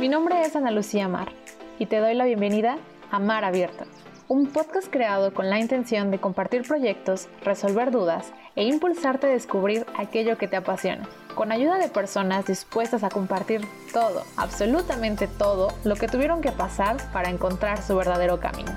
Mi nombre es Ana Lucía Mar y te doy la bienvenida a Mar Abierta, un podcast creado con la intención de compartir proyectos, resolver dudas e impulsarte a descubrir aquello que te apasiona, con ayuda de personas dispuestas a compartir todo, absolutamente todo, lo que tuvieron que pasar para encontrar su verdadero camino.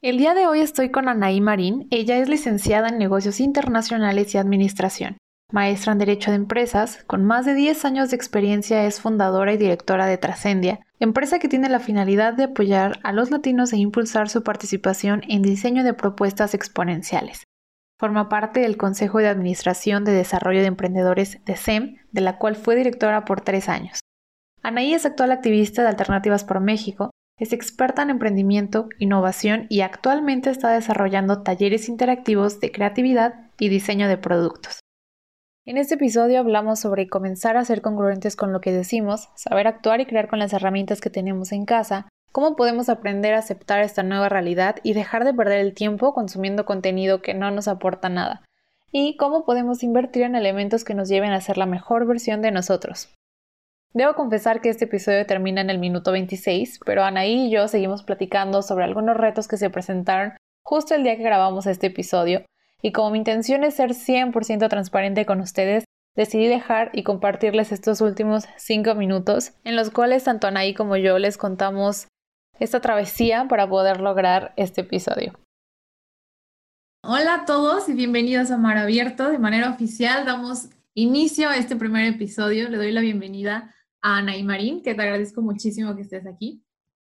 El día de hoy estoy con Anaí Marín. Ella es licenciada en negocios internacionales y administración, maestra en Derecho de Empresas, con más de 10 años de experiencia es fundadora y directora de Trascendia, empresa que tiene la finalidad de apoyar a los latinos e impulsar su participación en diseño de propuestas exponenciales. Forma parte del Consejo de Administración de Desarrollo de Emprendedores de SEM, de la cual fue directora por tres años. Anaí es actual activista de Alternativas por México es experta en emprendimiento, innovación y actualmente está desarrollando talleres interactivos de creatividad y diseño de productos. En este episodio hablamos sobre comenzar a ser congruentes con lo que decimos, saber actuar y crear con las herramientas que tenemos en casa, cómo podemos aprender a aceptar esta nueva realidad y dejar de perder el tiempo consumiendo contenido que no nos aporta nada, y cómo podemos invertir en elementos que nos lleven a ser la mejor versión de nosotros. Debo confesar que este episodio termina en el minuto 26, pero Anaí y yo seguimos platicando sobre algunos retos que se presentaron justo el día que grabamos este episodio, y como mi intención es ser 100% transparente con ustedes, decidí dejar y compartirles estos últimos 5 minutos en los cuales tanto Anaí como yo les contamos esta travesía para poder lograr este episodio. Hola a todos y bienvenidos a Mar Abierto. De manera oficial damos inicio a este primer episodio. Le doy la bienvenida a Ana y Marín, que te agradezco muchísimo que estés aquí.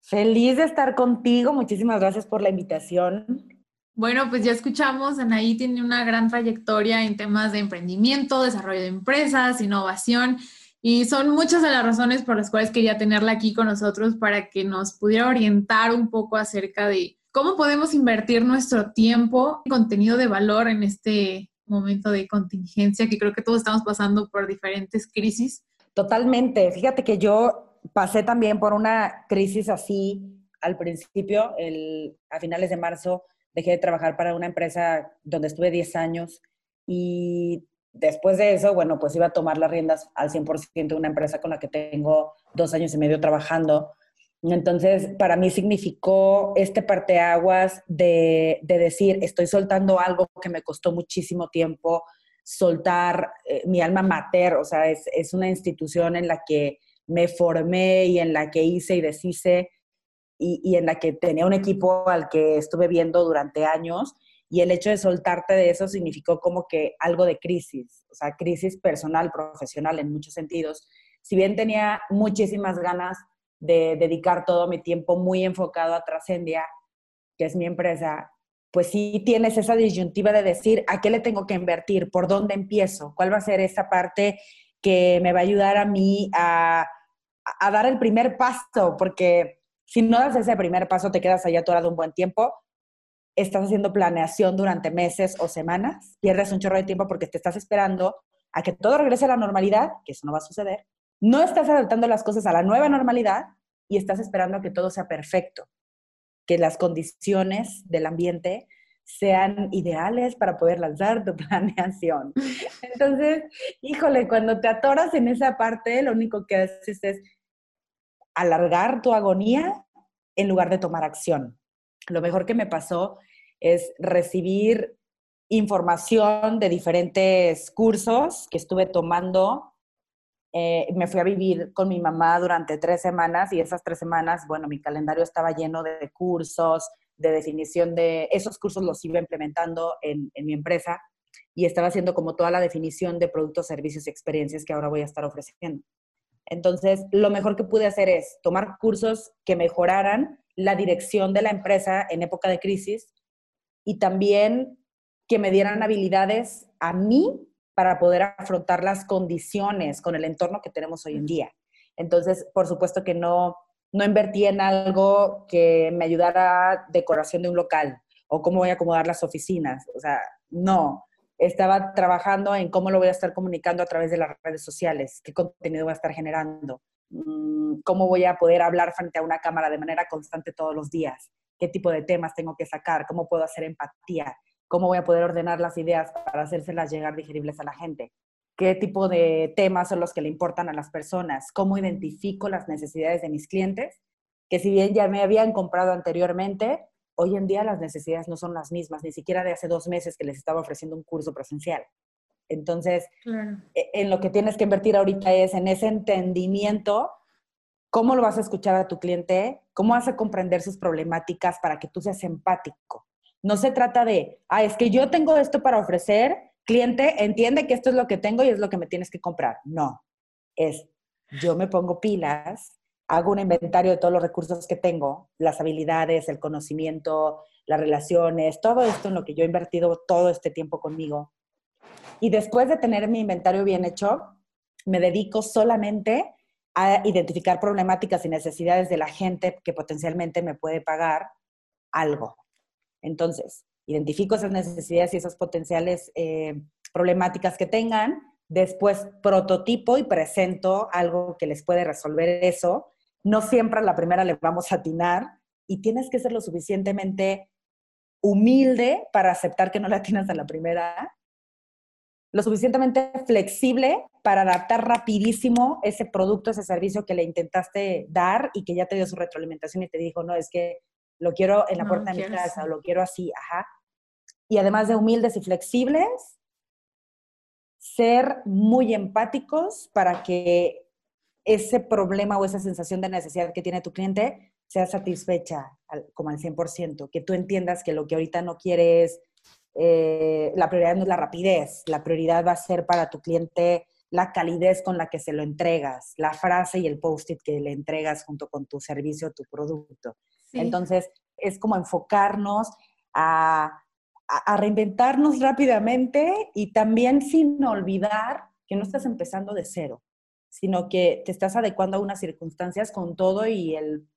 Feliz de estar contigo, muchísimas gracias por la invitación. Bueno, pues ya escuchamos, Anaí tiene una gran trayectoria en temas de emprendimiento, desarrollo de empresas, innovación, y son muchas de las razones por las cuales quería tenerla aquí con nosotros para que nos pudiera orientar un poco acerca de cómo podemos invertir nuestro tiempo en contenido de valor en este momento de contingencia, que creo que todos estamos pasando por diferentes crisis. Totalmente. Fíjate que yo pasé también por una crisis así al principio, el, a finales de marzo, dejé de trabajar para una empresa donde estuve 10 años y después de eso, bueno, pues iba a tomar las riendas al 100% de una empresa con la que tengo dos años y medio trabajando. Entonces, para mí significó este parteaguas de, de decir, estoy soltando algo que me costó muchísimo tiempo, soltar eh, mi alma mater, o sea, es, una institución en la que me formé y en la que hice y deshice y, en la que tenía un equipo al que estuve viendo durante años y el hecho de soltarte de eso significó como que algo de crisis, o sea, crisis personal, profesional en muchos sentidos. Si bien tenía muchísimas ganas de dedicar todo mi tiempo muy enfocado a Trascendia, que es mi empresa, pues sí tienes esa disyuntiva de decir, ¿a qué le tengo que invertir? ¿Por dónde empiezo? ¿Cuál va a ser esa parte que me va a ayudar a mí a, dar el primer paso? Porque si no das ese primer paso, te quedas ahí atorado un buen tiempo, estás haciendo planeación durante meses o semanas, pierdes un chorro de tiempo porque te estás esperando a que todo regrese a la normalidad, que eso no va a suceder. No estás adaptando las cosas a la nueva normalidad y estás esperando a que todo sea perfecto que las condiciones del ambiente sean ideales para poder lanzar tu planeación. Entonces, híjole, cuando te atoras en esa parte, lo único que haces es alargar tu agonía en lugar de tomar acción. Lo mejor que me pasó es recibir información de diferentes cursos que estuve tomando eh, me fui a vivir con mi mamá durante tres semanas y esas tres semanas, bueno, mi calendario estaba lleno de cursos, de definición de, esos cursos los iba implementando en, en mi empresa y estaba haciendo como toda la definición de productos, servicios y experiencias que ahora voy a estar ofreciendo. Entonces, lo mejor que pude hacer es tomar cursos que mejoraran la dirección de la empresa en época de crisis y también que me dieran habilidades a mí para poder afrontar las condiciones con el entorno que tenemos hoy en día. Entonces, por supuesto que no, no invertí en algo que me ayudara a decoración de un local o cómo voy a acomodar las oficinas. O sea, no. Estaba trabajando en cómo lo voy a estar comunicando a través de las redes sociales, qué contenido voy a estar generando, mm, cómo voy a poder hablar frente a una cámara de manera constante todos los días, qué tipo de temas tengo que sacar, cómo puedo hacer empatía, cómo voy a poder ordenar las ideas para hacérselas llegar digeribles a la gente. qué tipo de temas son los que le importan a las personas, cómo identifico las necesidades de mis clientes, que si bien ya me habían comprado anteriormente, hoy en día las necesidades no son las mismas, ni siquiera de hace dos meses que les estaba ofreciendo un curso presencial. Entonces, e, en lo que tienes que invertir ahorita es en ese entendimiento, cómo lo vas a escuchar a tu cliente, cómo vas a comprender sus problemáticas para que tú seas empático. No se trata de, ah, es que yo tengo esto para ofrecer, cliente entiende que esto es lo que tengo y es lo que me tienes que comprar. No, es yo me pongo pilas, hago un inventario de todos los recursos que tengo, las habilidades, el conocimiento, las relaciones, todo esto en lo que yo he invertido todo este tiempo conmigo. Y después de tener mi inventario bien hecho, me dedico solamente a identificar problemáticas y necesidades de la gente que potencialmente me puede pagar algo. Entonces, identifico esas necesidades y esas potenciales eh, problemáticas que tengan, después prototipo y presento algo que les puede resolver eso. No siempre a la primera le vamos a atinar y tienes que ser lo suficientemente humilde para aceptar que no la atinas a la primera, lo suficientemente flexible para adaptar rapidísimo ese producto, ese servicio que le intentaste dar y que ya te dio su retroalimentación y te dijo, no, es que lo quiero en la puerta de mi casa, o lo quiero así, ajá. Y además de humildes y flexibles, ser muy empáticos para que ese problema o esa sensación de necesidad que tiene tu cliente sea satisfecha como al 100%, que tú entiendas que lo que ahorita no quieres, eh, la prioridad no es la rapidez, la prioridad va a ser para tu cliente la calidez con la que se lo entregas, la frase y el post-it que le entregas junto con tu servicio o tu producto. Entonces, es como enfocarnos a a, reinventarnos rápidamente y también sin olvidar que no estás empezando de cero, sino que te estás adecuando a unas circunstancias con todo y el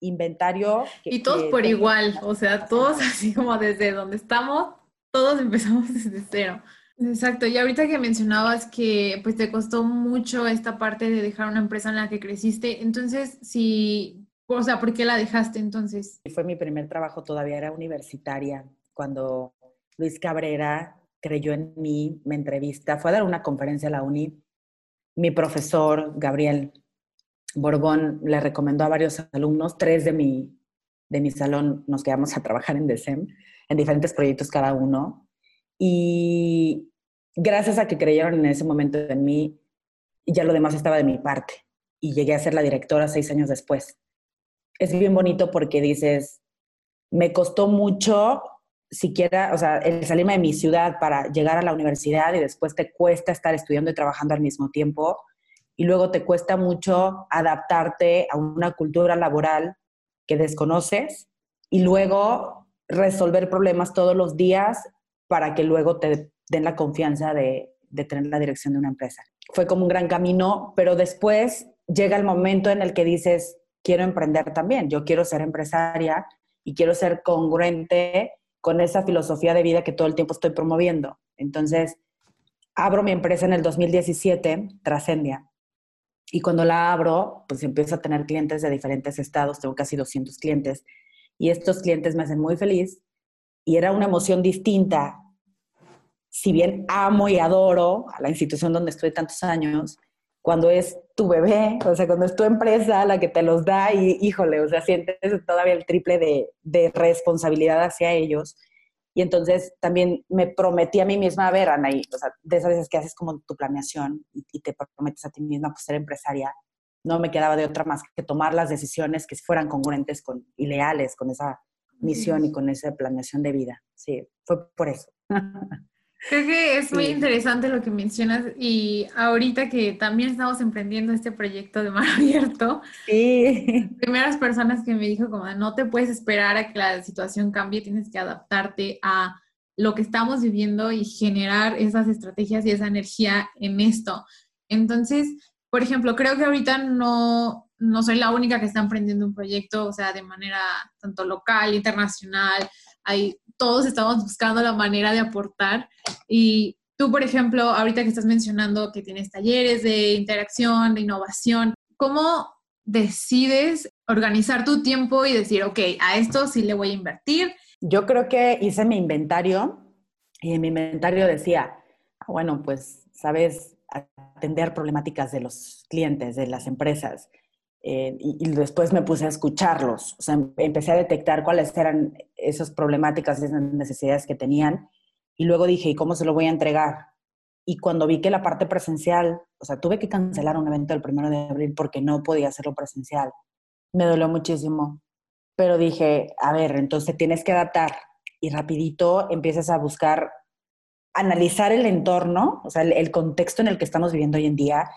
inventario. y todos por igual, o sea, todos así como desde donde estamos, todos empezamos desde cero. Exacto, y ahorita que mencionabas que pues te costó mucho esta parte de dejar una empresa en la que creciste, entonces si, o sea, ¿por qué la dejaste entonces? Fue mi primer trabajo, todavía era universitaria, cuando Luis Cabrera creyó en mí, me entrevista, fue a dar una conferencia a la uni. Mi profesor, Gabriel Borbón, le recomendó a varios alumnos, tres de mi, de mi salón nos quedamos a trabajar en DECEM, en diferentes proyectos cada uno. Y gracias a que creyeron en ese momento en mí, ya lo demás estaba de mi parte. Y llegué a ser la directora seis años después. Es bien bonito porque dices, me costó mucho siquiera, o sea, el salirme de mi ciudad para llegar a la universidad y después te cuesta estar estudiando y trabajando al mismo tiempo y luego te cuesta mucho adaptarte a una cultura laboral que desconoces y luego resolver problemas todos los días para que luego te den la confianza de, de tener la dirección de una empresa. Fue como un gran camino, pero después llega el momento en el que dices, quiero emprender también, yo quiero ser empresaria y quiero ser congruente con esa filosofía de vida que todo el tiempo estoy promoviendo. Entonces, abro mi empresa en el 2017, Trascendia. Y cuando la abro, pues empiezo a tener clientes de diferentes estados, tengo casi 200 clientes. Y estos clientes me hacen muy feliz y era una emoción distinta. Si bien amo y adoro a la institución donde estoy tantos años, cuando es tu bebé, o sea, cuando es tu empresa la que te los da y híjole, o sea, sientes todavía el triple de, de responsabilidad hacia ellos. Y entonces también me prometí a mí misma, a ver, Anaí, o sea, de esas veces que haces como tu planeación y, te prometes a ti misma pues, ser empresaria, no me quedaba de otra más que tomar las decisiones que fueran congruentes con, y leales con esa misión y con esa planeación de vida. Sí, fue por eso. Creo que es muy interesante lo que mencionas y ahorita que también estamos emprendiendo este proyecto de mar abierto, sí. primeras personas que me dijo como no te puedes esperar a que la situación cambie, tienes que adaptarte a lo que estamos viviendo y generar esas estrategias y esa energía en esto. Entonces, por ejemplo, creo que ahorita no, no soy la única que está emprendiendo un proyecto, o sea, de manera tanto local, internacional, hay todos estamos buscando la manera de aportar. Y tú, por ejemplo, ahorita que estás mencionando que tienes talleres de interacción, de innovación, ¿cómo decides organizar tu tiempo y decir, ok, a esto sí le voy a invertir? Yo creo que hice mi inventario y en mi inventario decía, bueno, pues, sabes, atender problemáticas de los clientes, de las empresas. Eh, y, después me puse a escucharlos. O sea, empecé a detectar cuáles eran esas problemáticas, esas necesidades que tenían. Y luego dije, ¿y cómo se lo voy a entregar? Y cuando vi que la parte presencial, o sea, tuve que cancelar un evento el primero de abril porque no podía hacerlo presencial. Me dolió muchísimo. Pero dije, a ver, entonces tienes que adaptar. Y rapidito empiezas a buscar, analizar el entorno, o sea, el contexto en el que estamos viviendo hoy en día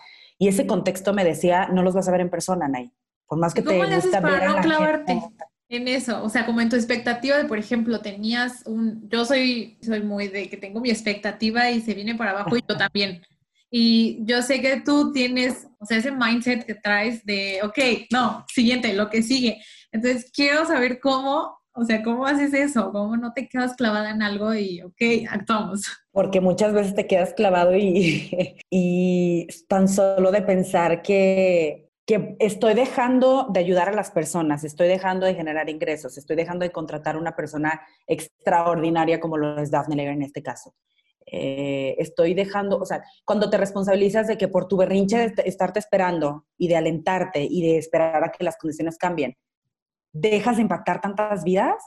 y ese contexto me decía, no los vas a ver en persona, Nay. Por más que te ¿Cómo le haces para no clavarte en eso? O sea, como en tu expectativa de, por ejemplo, tenías un... Yo soy, soy muy de que tengo mi expectativa y se viene para abajo y yo también. Y yo sé que tú tienes, o sea, ese mindset que traes de, ok, no, siguiente, lo que sigue. Entonces, quiero saber cómo o sea, ¿cómo haces eso? ¿Cómo no te quedas clavada en algo y, ok, actuamos? Porque muchas veces te quedas clavado y, y tan solo de pensar que, que estoy dejando de ayudar a las personas, estoy dejando de generar ingresos, estoy dejando de contratar una persona extraordinaria como lo es Daphne Leger en este caso. Eh, estoy dejando, o sea, cuando te responsabilizas de que por tu berrinche de estarte esperando y de alentarte y de esperar a que las condiciones cambien, dejas de impactar tantas vidas,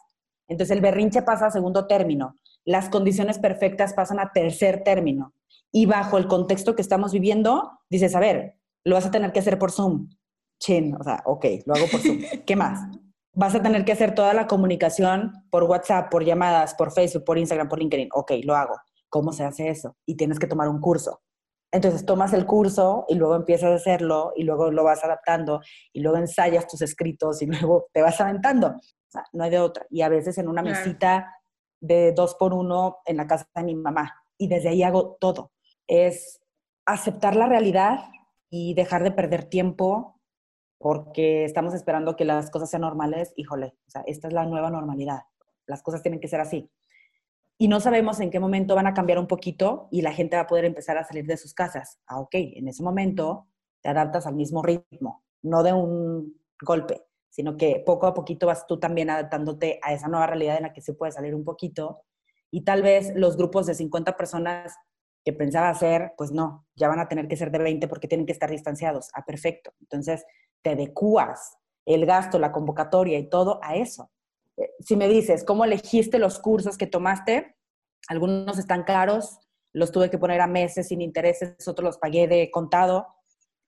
entonces el berrinche pasa a segundo término, las condiciones perfectas pasan a tercer término. Y bajo el contexto que estamos viviendo, dices, a ver, lo vas a tener que hacer por Zoom. Chin, o sea, ok, lo hago por Zoom. ¿Qué más? Vas a tener que hacer toda la comunicación por WhatsApp, por llamadas, por Facebook, por Instagram, por LinkedIn. Ok, lo hago. ¿Cómo se hace eso? Y tienes que tomar un curso. Entonces tomas el curso y luego empiezas a hacerlo y luego lo vas adaptando y luego ensayas tus escritos y luego te vas aventando. O sea, no hay de otra. Y a veces en una mesita de dos por uno en la casa de mi mamá. Y desde ahí hago todo. Es aceptar la realidad y dejar de perder tiempo porque estamos esperando que las cosas sean normales. Híjole, o sea, esta es la nueva normalidad. Las cosas tienen que ser así y no sabemos en qué momento van a cambiar un poquito y la gente va a poder empezar a salir de sus casas. Ah, ok, en ese momento te adaptas al mismo ritmo, no de un golpe, sino que poco a poquito vas tú también adaptándote a esa nueva realidad en la que se puede salir un poquito. Y tal vez los grupos de 50 personas que pensaba hacer, pues no, ya van a tener que ser de 20 porque tienen que estar distanciados. Ah, perfecto. Entonces te adecuas el gasto, la convocatoria y todo a eso si me dices, ¿cómo elegiste los cursos que tomaste? Algunos están caros, los tuve que poner a meses sin intereses, otros los pagué de contado,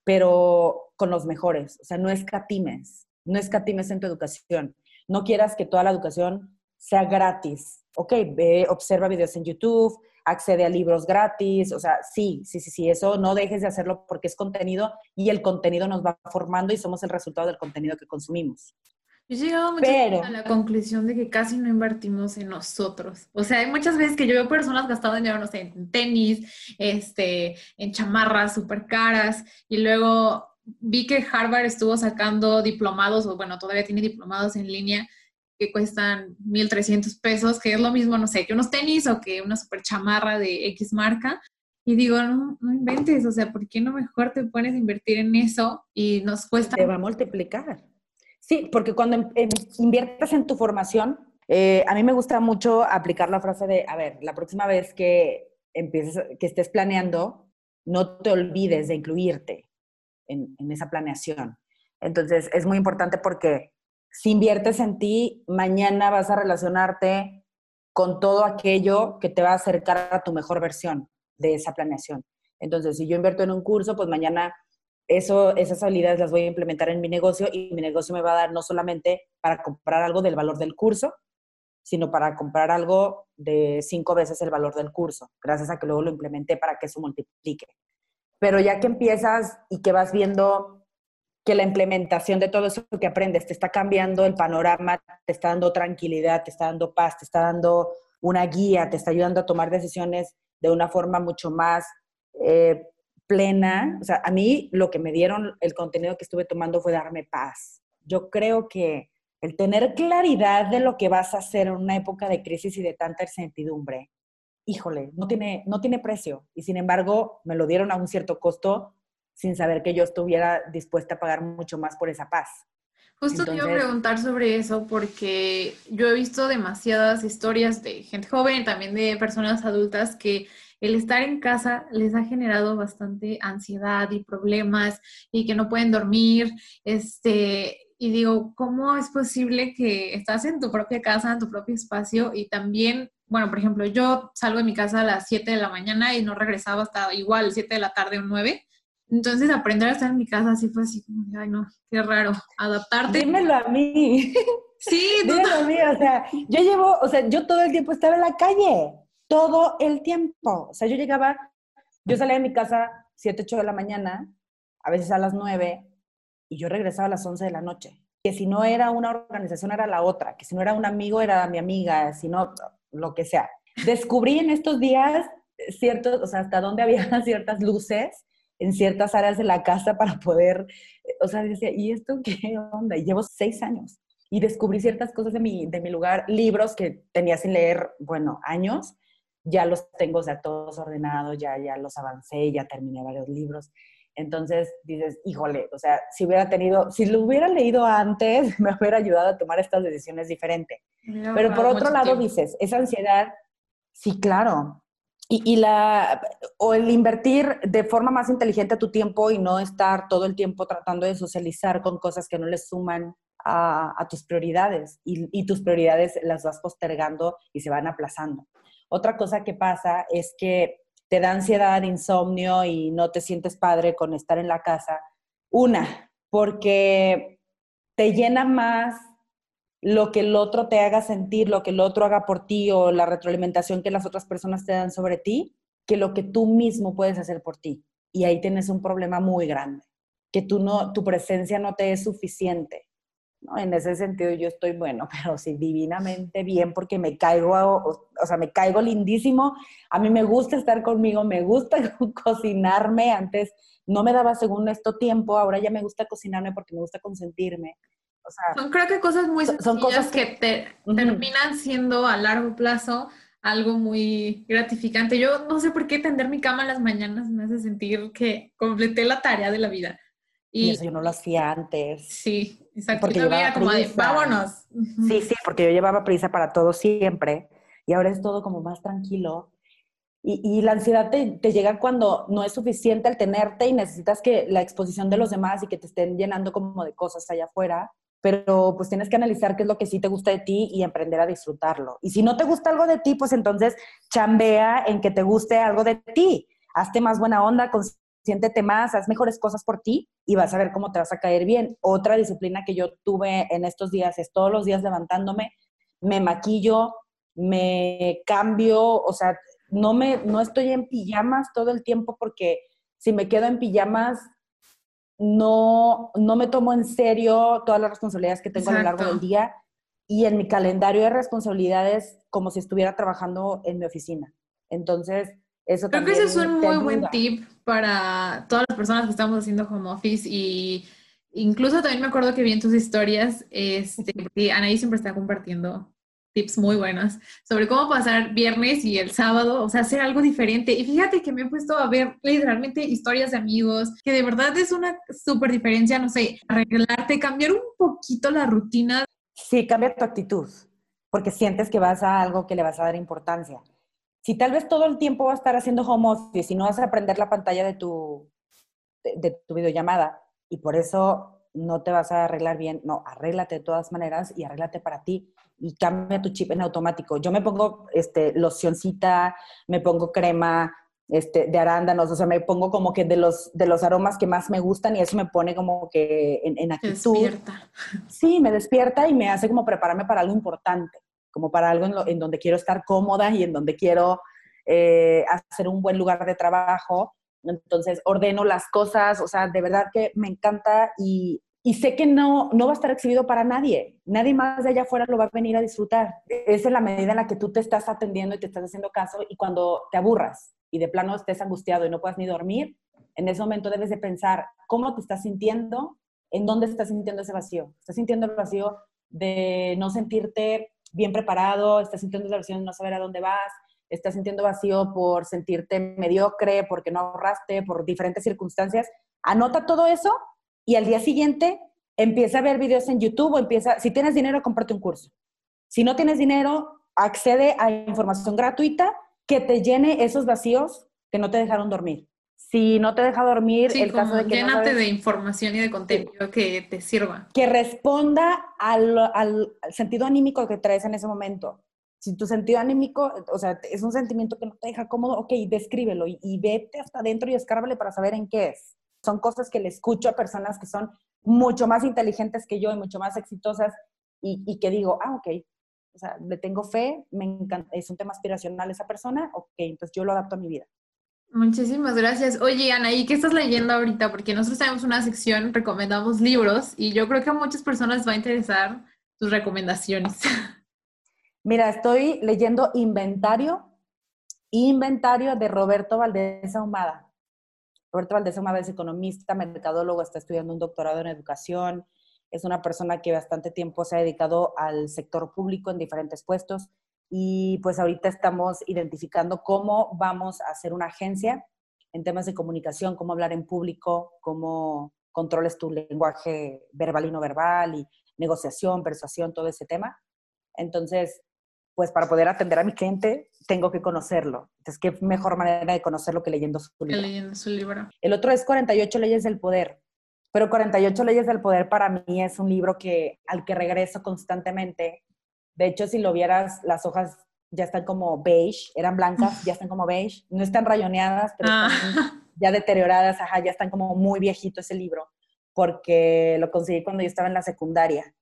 pero con los mejores. O sea, no escatimes, no escatimes en tu educación. No quieras que toda la educación sea gratis. Ok, ve, observa videos en YouTube, accede a libros gratis, o sea, sí, sí, sí, sí, eso no dejes de hacerlo porque es contenido y el contenido nos va formando y somos el resultado del contenido que consumimos. Yo he llegado mucho a la conclusión de que casi no invertimos en nosotros. O sea, hay muchas veces que yo veo personas gastando dinero, no sé, en tenis, este, en chamarras súper caras, y luego vi que Harvard estuvo sacando diplomados, o bueno, todavía tiene diplomados en línea que cuestan 1.300 pesos, que es lo mismo, no sé, que unos tenis o que una super chamarra de X marca. Y digo, no, no inventes, o sea, ¿por qué no mejor te pones a invertir en eso y nos cuesta... Te va a multiplicar. Sí, porque cuando inviertes en tu formación, eh, a mí me gusta mucho aplicar la frase de, a ver, la próxima vez que empieces, que estés planeando, no te olvides de incluirte en, en esa planeación. Entonces, es muy importante porque si inviertes en ti, mañana vas a relacionarte con todo aquello que te va a acercar a tu mejor versión de esa planeación. Entonces, si yo invierto en un curso, pues mañana esas habilidades las voy a implementar en mi negocio y mi negocio me va a dar no solamente para comprar algo del valor del curso, sino para comprar algo de cinco veces el valor del curso, gracias a que luego lo implementé para que eso multiplique. Pero ya que empiezas y que vas viendo que la implementación de todo eso que aprendes te está cambiando el panorama, te está dando tranquilidad, te está dando paz, te está dando una guía, te está ayudando a tomar decisiones de una forma mucho más eh, plena, o sea, a mí lo que me dieron el contenido que estuve tomando fue darme paz. Yo creo que el tener claridad de lo que vas a hacer en una época de crisis y de tanta incertidumbre, híjole, no tiene, no tiene precio. Y sin embargo, me lo dieron a un cierto costo sin saber que yo estuviera dispuesta a pagar mucho más por esa paz. Justo te iba a preguntar sobre eso porque yo he visto demasiadas historias de gente joven, también de personas adultas que el estar en casa les ha generado bastante ansiedad y problemas y que no pueden dormir, este, y digo, ¿cómo es posible que estás en tu propia casa, en tu propio espacio y también, bueno, por ejemplo, yo salgo de mi casa a las 7 de la mañana y no regresaba hasta igual 7 de la tarde o 9? Entonces, aprender a estar en mi casa así fue así como, ay, no, qué raro, adaptarte. Dímelo a mí. Sí, dímelo a mí, o sea, yo llevo, o sea, yo todo el tiempo estaba en la calle, todo el tiempo. O sea, yo llegaba, yo salía de mi casa 7, 8 de la mañana, a veces a las 9, y yo regresaba a las 11 de la noche. Que si no era una organización, era la otra, que si no era un amigo, era mi amiga, si no, lo que sea. Descubrí en estos días ciertos, o sea, hasta dónde había ciertas luces en ciertas áreas de la casa para poder, o sea, decía, ¿y esto qué onda? Y llevo seis años y descubrí ciertas cosas de mi, de mi lugar, libros que tenía sin leer, bueno, años, ya los tengo ya todos ordenados, ya, ya los avancé, ya terminé varios libros. Entonces dices, híjole, o sea, si hubiera tenido, si lo hubiera leído antes, me hubiera ayudado a tomar estas decisiones diferentes. Pero por otro lado dices, esa ansiedad, sí, claro. Y, y, la, o el invertir de forma más inteligente tu tiempo y no estar todo el tiempo tratando de socializar con cosas que no le suman a, a tus prioridades y, y tus prioridades las vas postergando y se van aplazando. Otra cosa que pasa es que te da ansiedad, insomnio y no te sientes padre con estar en la casa. Una, porque te llena más lo que el otro te haga sentir, lo que el otro haga por ti o la retroalimentación que las otras personas te dan sobre ti, que lo que tú mismo puedes hacer por ti. Y ahí tienes un problema muy grande, que tú no, tu presencia no te es suficiente. ¿No? En ese sentido yo estoy, bueno, pero sí, divinamente bien porque me caigo, o, o, sea, me caigo lindísimo. A mí me gusta estar conmigo, me gusta cocinarme. Antes no me daba según esto tiempo, ahora ya me gusta cocinarme porque me gusta consentirme. O sea, son creo que cosas muy son, son cosas que, te, uh -huh. terminan siendo a largo plazo algo muy gratificante. Yo no sé por qué tender mi cama en las mañanas me hace sentir que completé la tarea de la vida. Y, y eso yo no lo hacía antes. Sí, exacto. Porque yo llevaba como de, vámonos. Sí, sí, porque yo llevaba prisa para todo siempre y ahora es todo como más tranquilo. Y, y la ansiedad te, te, llega cuando no es suficiente el tenerte y necesitas que la exposición de los demás y que te estén llenando como de cosas allá afuera, pero pues tienes que analizar qué es lo que sí te gusta de ti y aprender a disfrutarlo. Y si no te gusta algo de ti, pues entonces chambea en que te guste algo de ti. Hazte más buena onda, siéntete más, haz mejores cosas por ti y vas a ver cómo te vas a caer bien. Otra disciplina que yo tuve en estos días es todos los días levantándome, me maquillo, me cambio, o sea, no, me, no estoy en pijamas todo el tiempo porque si me quedo en pijamas, no, no me tomo en serio todas las responsabilidades que tengo Exacto. a lo largo del día y en mi calendario de responsabilidades como si estuviera trabajando en mi oficina. Entonces, eso Creo que ese es un muy ayuda. buen tip para todas las personas que estamos haciendo home office y incluso también me acuerdo que vi en tus historias, este, porque Anaí siempre está compartiendo tips muy buenos sobre cómo pasar viernes y el sábado, o sea, hacer algo diferente. Y fíjate que me he puesto a ver literalmente historias de amigos, que de verdad es una súper diferencia, no sé, arreglarte, cambiar un poquito la rutina. Sí, cambia tu actitud, porque sientes que vas a algo que le vas a dar importancia. Si tal vez todo el tiempo vas a estar haciendo home office y no vas a aprender la pantalla de tu, de, de tu videollamada y por eso no te vas a arreglar bien, no, arréglate de todas maneras y arréglate para ti y cambia tu chip en automático. Yo me pongo este, locioncita, me pongo crema este, de arándanos, o sea, me pongo como que de los, de los aromas que más me gustan y eso me pone como que en, en actitud. Despierta. Sí, me despierta y me hace como prepararme para algo importante, como para algo en, lo, en donde quiero estar cómoda y en donde quiero eh, hacer un buen lugar de trabajo. Entonces, ordeno las cosas, o sea, de verdad que me encanta y y sé que no, no va a estar exhibido para nadie. Nadie más de allá afuera lo va a venir a disfrutar. Es en la medida en la que tú te estás atendiendo y te estás haciendo caso y cuando te aburras y de plano estés angustiado y no puedas ni dormir, en ese momento debes de pensar cómo te estás sintiendo, en dónde estás sintiendo ese vacío. Estás sintiendo el vacío de no sentirte bien preparado, estás sintiendo el vacío de no saber a dónde vas, estás sintiendo vacío por sentirte mediocre, porque no ahorraste, por diferentes circunstancias. Anota todo eso y al día siguiente empieza a ver videos en YouTube o empieza, si tienes dinero, cómprate un curso. Si no tienes dinero, accede a información gratuita que te llene esos vacíos que no te dejaron dormir. Si no te deja dormir, el caso de que llénate de información y de contenido que te sirva. Que responda al, al, sentido anímico que traes en ese momento. Si tu sentido anímico, o sea, es un sentimiento que no te deja cómodo, ok, descríbelo y, y vete hasta adentro y escárvale para saber en qué es. Son cosas que le escucho a personas que son mucho más inteligentes que yo y mucho más exitosas y, y que digo, ah, ok, o sea, le tengo fe, me encanta, es un tema aspiracional esa persona, ok, entonces yo lo adapto a mi vida. Muchísimas gracias. Oye, Ana, ¿y qué estás leyendo ahorita? Porque nosotros tenemos una sección, recomendamos libros, y yo creo que a muchas personas va a interesar tus recomendaciones. Mira, estoy leyendo Inventario, Inventario de Roberto Valdés Ahumada. Roberto Valdés Ahumada es economista, mercadólogo, está estudiando un doctorado en educación, es una persona que bastante tiempo se ha dedicado al sector público en diferentes puestos y pues ahorita estamos identificando cómo vamos a hacer una agencia en temas de comunicación, cómo hablar en público, cómo controles tu lenguaje verbal y no verbal y negociación, persuasión, todo ese tema. Entonces, pues para poder atender a mi cliente, tengo que conocerlo. Entonces, ¿qué mejor manera de conocerlo que leyendo su libro? Leyendo su libro. El otro es 48 leyes del poder. Pero 48 leyes del poder para mí es un libro que, al que regreso constantemente. De hecho, si lo vieras, las hojas ya están como beige, eran blancas, ya están como beige. No están rayoneadas, pero están ah. ya deterioradas, ajá, ya están como muy viejito ese libro, porque lo conseguí cuando yo estaba en la secundaria.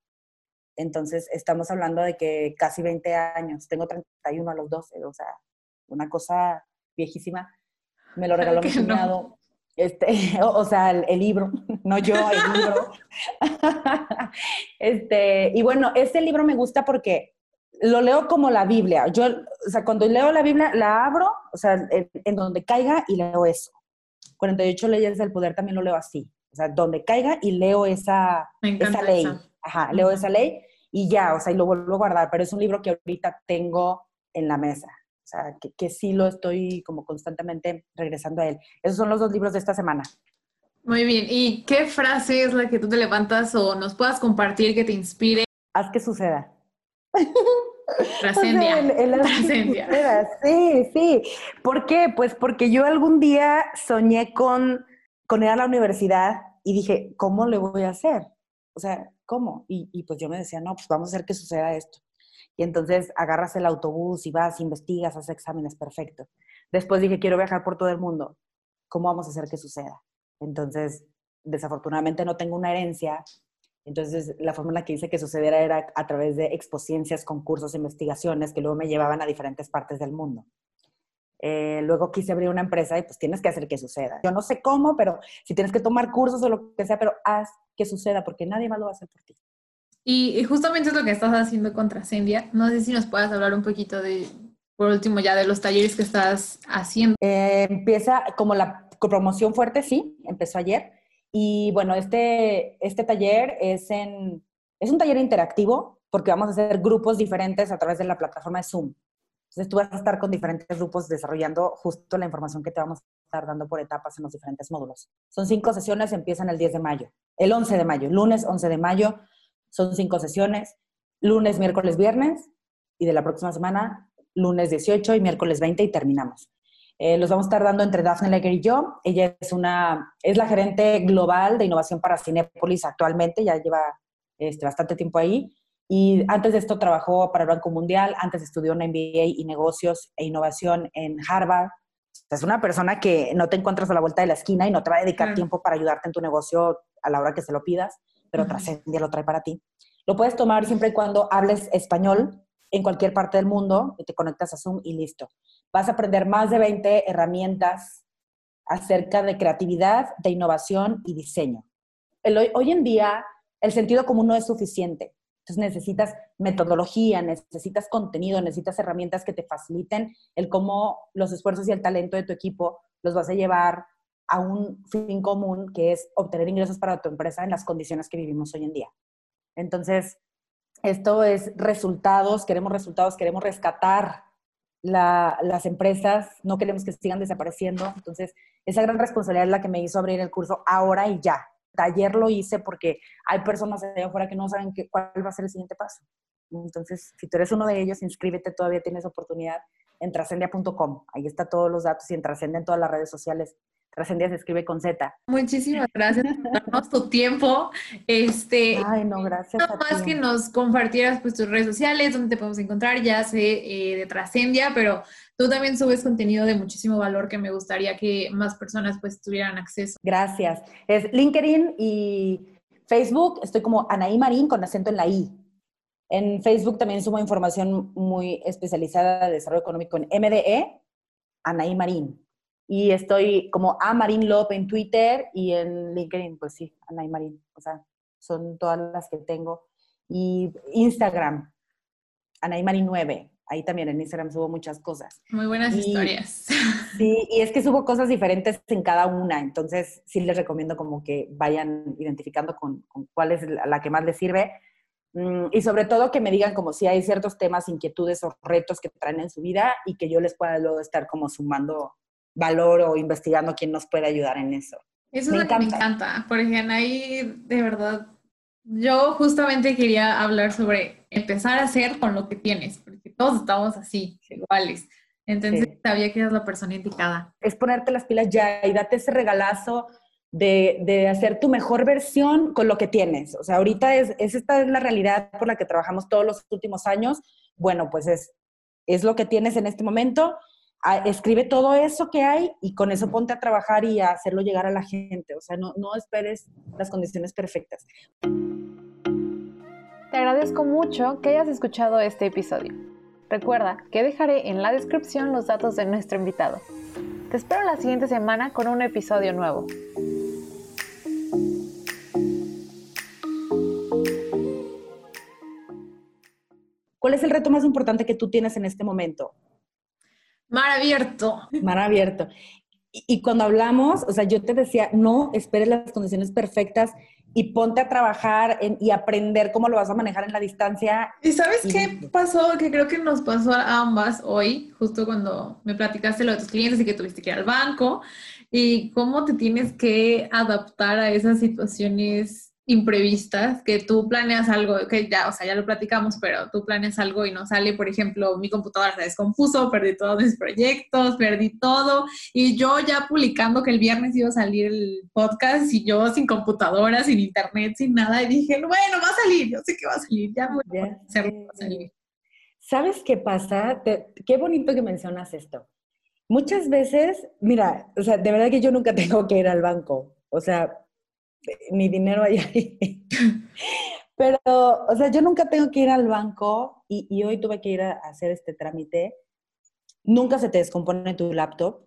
Entonces, estamos hablando de que casi 20 años, tengo 31 a los 12, o sea, una cosa viejísima. Me lo regaló mi cuñado. Este, o, sea, el, libro, no yo, el libro. este, y bueno, este libro me gusta porque lo leo como la Biblia. Yo, o sea, cuando leo la Biblia, la abro, o sea, en, donde caiga y leo eso. 48 leyes del poder también lo leo así. O sea, donde caiga y leo esa, esa ley. Ajá, leo esa ley y ya, o sea, y lo vuelvo a guardar. Pero es un libro que ahorita tengo en la mesa. O sea, que, que sí lo estoy como constantemente regresando a él. Esos son los dos libros de esta semana. Muy bien. ¿Y qué frase es la que tú te levantas o nos puedas compartir que te inspire? Haz que suceda. Trascendia. Sí, sí. ¿Por qué? Pues porque yo algún día soñé con, con ir a la universidad y dije, ¿cómo le voy a hacer? O sea, ¿cómo? Y, y pues yo me decía, no, pues vamos a hacer que suceda esto. Y entonces agarras el autobús y vas, investigas, haces exámenes, perfecto. Después dije, quiero viajar por todo el mundo. ¿Cómo vamos a hacer que suceda? Entonces, desafortunadamente no tengo una herencia. Entonces, la forma en la que hice que sucediera era a través de exposiencias, concursos, investigaciones que luego me llevaban a diferentes partes del mundo. Eh, luego quise abrir una empresa y pues tienes que hacer que suceda. Yo no sé cómo, pero si tienes que tomar cursos o lo que sea, pero haz que suceda porque nadie más lo va a hacer por ti. Y, justamente es lo que estás haciendo con Trascendia. No sé si nos puedas hablar un poquito de, por último, ya de los talleres que estás haciendo. Eh, empieza como la promoción fuerte, sí, empezó ayer. Y bueno, este, este taller es, en, es un taller interactivo porque vamos a hacer grupos diferentes a través de la plataforma de Zoom. Entonces tú vas a estar con diferentes grupos desarrollando justo la información que te vamos a estar dando por etapas en los diferentes módulos. Son cinco sesiones, empiezan el 10 de mayo, el 11 de mayo, lunes 11 de mayo. Son cinco sesiones, lunes, miércoles, viernes, y de la próxima semana, lunes 18 y miércoles 20 y terminamos. Eh, los vamos a estar dando entre Daphne Leger y yo. Ella es, una, es la gerente global de innovación para Cinepolis actualmente, ya lleva este, bastante tiempo ahí. Y antes de esto trabajó para el Banco Mundial, antes estudió una MBA y negocios e innovación en Harvard. Es una persona que no te encuentras a la vuelta de la esquina y no te va a dedicar tiempo para ayudarte en tu negocio a la hora que se lo pidas pero Trascendia lo trae para ti. Lo puedes tomar siempre y cuando hables español en cualquier parte del mundo y te conectas a Zoom y listo. Vas a aprender más de 20 herramientas acerca de creatividad, de innovación y diseño. hoy, hoy en día el sentido común no es suficiente. Entonces necesitas metodología, necesitas contenido, necesitas herramientas que te faciliten el cómo los esfuerzos y el talento de tu equipo los vas a llevar a un fin común que es obtener ingresos para tu empresa en las condiciones que vivimos hoy en día. Entonces, esto es resultados, queremos resultados, queremos rescatar las empresas, no queremos que sigan desapareciendo. Entonces, esa gran responsabilidad es la que me hizo abrir el curso ahora y ya. Ayer lo hice porque hay personas allá afuera que no saben qué, cuál va a ser el siguiente paso. Entonces, si tú eres uno de ellos, inscríbete, todavía tienes oportunidad en trascendia.com. Ahí está todos los datos y en Trascendia en todas las redes sociales. Trascendia se escribe con Z. Muchísimas gracias por darnos tu tiempo. Este, Ay, no, gracias. Nada más que nos compartieras pues, tus redes sociales, donde te podemos encontrar, ya sé eh, de Trascendia, pero tú también subes contenido de muchísimo valor que me gustaría que más personas pues tuvieran acceso. Gracias. Es LinkedIn y Facebook, estoy como Anaí Marín con acento en la I. En Facebook también subo información muy especializada de desarrollo económico en MDE, Anaí Marín. Y estoy como a Marín Lop en Twitter y en LinkedIn, pues sí, Anaí Marín. O sea, son todas las que tengo. Y Instagram, Anaí Marín 9. Ahí también en Instagram subo muchas cosas. Muy buenas historias. Sí, y es que subo cosas diferentes en cada una. Entonces, sí les recomiendo como que vayan identificando con, con cuál es la que más les sirve Mm, y sobre todo que me digan como si hay ciertos temas, inquietudes o retos que traen en su vida y que yo les pueda luego estar como sumando valor o investigando quién nos puede ayudar en eso. Eso es lo que me encanta, porque ahí de verdad, yo justamente quería hablar sobre empezar a hacer con lo que tienes, porque todos estamos así, iguales. Entonces sabía que eras la persona indicada. Es ponerte las pilas ya y date ese regalazo de, hacer tu mejor versión con lo que tienes. O sea, ahorita es, esta es la realidad por la que trabajamos todos los últimos años. Bueno, pues es, es lo que tienes en este momento. Escribe todo eso que hay y con eso ponte a trabajar y a hacerlo llegar a la gente. O sea, no, no esperes las condiciones perfectas. Te agradezco mucho que hayas escuchado este episodio. Recuerda que dejaré en la descripción los datos de nuestro invitado. Te espero la siguiente semana con un episodio nuevo. ¿Cuál es el reto más importante que tú tienes en este momento? Mar abierto. Mar abierto. Y, cuando hablamos, o sea, yo te decía, no esperes las condiciones perfectas y ponte a trabajar y aprender cómo lo vas a manejar en la distancia. ¿Y sabes qué pasó? Que creo que nos pasó a ambas hoy, justo cuando me platicaste lo de tus clientes y que tuviste que ir al banco y cómo te tienes que adaptar a esas situaciones imprevistas, que tú planeas algo, que ya, o sea, ya lo platicamos, pero tú planeas algo y no sale, por ejemplo, mi computadora se descompuso, perdí todos mis proyectos, perdí todo, y yo ya publicando que el viernes iba a salir el podcast y yo sin computadora, sin internet, sin nada, y dije, bueno, va a salir, yo sé que va a salir, ya voy a hacerlo, va a salir. ¿Sabes qué pasa? qué bonito que mencionas esto. Muchas veces, mira, o sea, de verdad que yo nunca tengo que ir al banco, o sea, mi dinero ahí. Pero, o sea, yo nunca tengo que ir al banco y, hoy tuve que ir a, hacer este trámite. Nunca se te descompone tu laptop,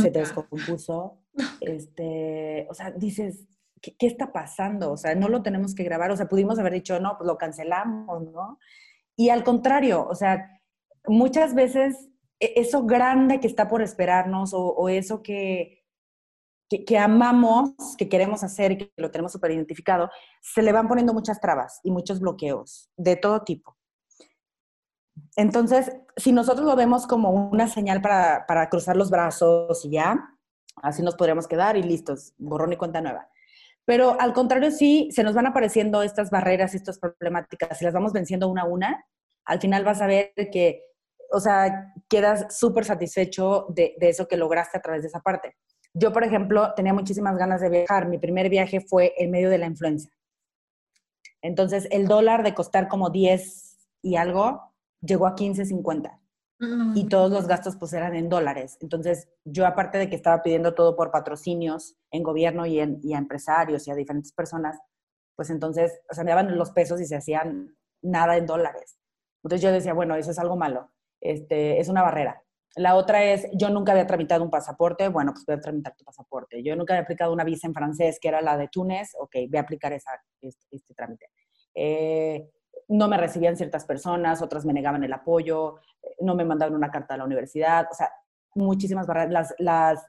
se te descompuso. Este, o sea, dices, ¿qué, ¿qué, está pasando? O sea, no lo tenemos que grabar. O sea, pudimos haber dicho, no, pues lo cancelamos, ¿no? Y al contrario, o sea, muchas veces e, eso grande que está por esperarnos o eso que, que, amamos, que queremos hacer y que lo tenemos súper identificado, se le van poniendo muchas trabas y muchos bloqueos de todo tipo. Entonces, si nosotros lo vemos como una señal para, para cruzar los brazos y ya, así nos podríamos quedar y listos, borrón y cuenta nueva. Pero al contrario, sí, se nos van apareciendo estas barreras, estas problemáticas, y las vamos venciendo una a una, al final vas a ver que, o sea, quedas súper satisfecho de, de, eso que lograste a través de esa parte. Yo, por ejemplo, tenía muchísimas ganas de viajar. Mi primer viaje fue en medio de la influenza. Entonces, el dólar de costar como 10 y algo, llegó a 15.50. Y todos los gastos pues eran en dólares. Entonces, yo aparte de que estaba pidiendo todo por patrocinios en gobierno y, en, y a empresarios y a diferentes personas, pues entonces, o sea, me daban los pesos y se hacían nada en dólares. Entonces yo decía, bueno, eso es algo malo. Este, es una barrera. La otra es, yo nunca había tramitado un pasaporte, bueno, pues voy a tramitar tu pasaporte. Yo nunca había aplicado una visa en francés, que era la de Túnez, ok, voy a aplicar esa, este, trámite. Eh, no me recibían ciertas personas, otras me negaban el apoyo, no me mandaban una carta a la universidad, o sea, muchísimas barreras. Las, las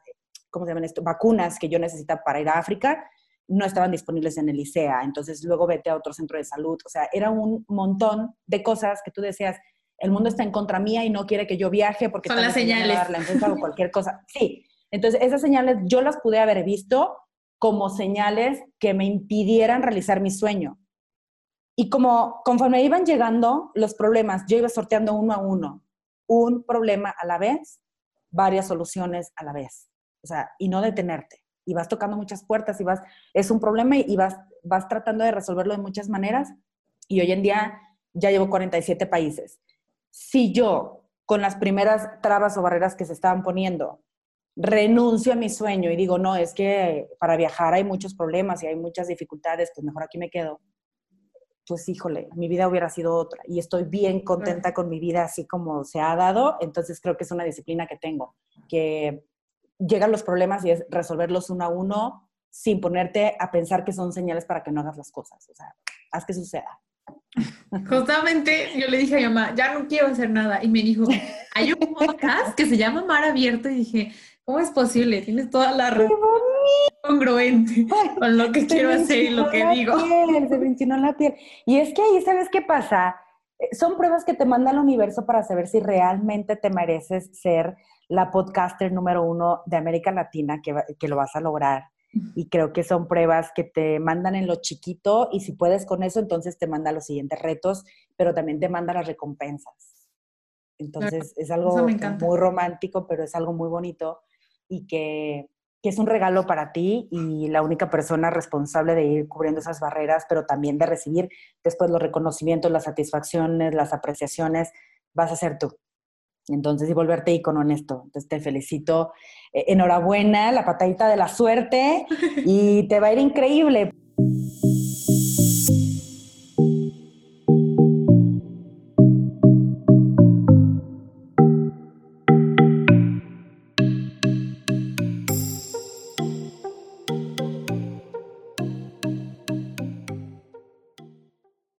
¿cómo se llaman esto? Vacunas que yo necesitaba para ir a África no estaban disponibles en el ICEA, entonces luego vete a otro centro de salud, o sea, era un montón de cosas que tú decías, el mundo está en contra mía y no quiere que yo viaje porque son las señales la o cualquier cosa. Sí, entonces esas señales yo las pude haber visto como señales que me impidieran realizar mi sueño. Y como conforme iban llegando los problemas, yo iba sorteando uno a uno. un problema a la vez, varias soluciones a la vez. O sea, y no detenerte. Y vas tocando muchas puertas y vas, es un problema y vas, vas tratando de resolverlo de muchas maneras. Y hoy en día ya llevo 47 países. Si yo, con las primeras trabas o barreras que se estaban poniendo, renuncio a mi sueño y digo, no, es que para viajar hay muchos problemas y hay muchas dificultades, pues mejor aquí me quedo. Pues híjole, mi vida hubiera sido otra y estoy bien contenta con mi vida así como se ha dado, entonces creo que es una disciplina que tengo, que llegan los problemas y es resolverlos uno a uno sin ponerte a pensar que son señales para que no hagas las cosas, o sea, haz que suceda. Justamente yo le dije a mi mamá, ya no quiero hacer nada. Y me dijo, hay un podcast que se llama Mar Abierto. Y dije, ¿Cómo es posible? Tienes toda la razón congruente con lo que quiero hacer y lo que digo. se mencionó la piel. Y es que ahí, ¿sabes qué pasa? Eh, son pruebas que te manda el universo para saber si realmente te mereces ser la podcaster número uno de América Latina, que, que lo vas a lograr. Y creo que son pruebas que te mandan en lo chiquito y si puedes con eso, entonces te manda los siguientes retos, pero también te manda las recompensas. Entonces es algo muy romántico, pero es algo muy bonito y que, es un regalo para ti y la única persona responsable de ir cubriendo esas barreras, pero también de recibir después los reconocimientos, las satisfacciones, las apreciaciones, vas a ser tú. Entonces, y volverte icono en esto. Entonces, te felicito. Eh, enhorabuena, la patadita de la suerte y te va a ir increíble.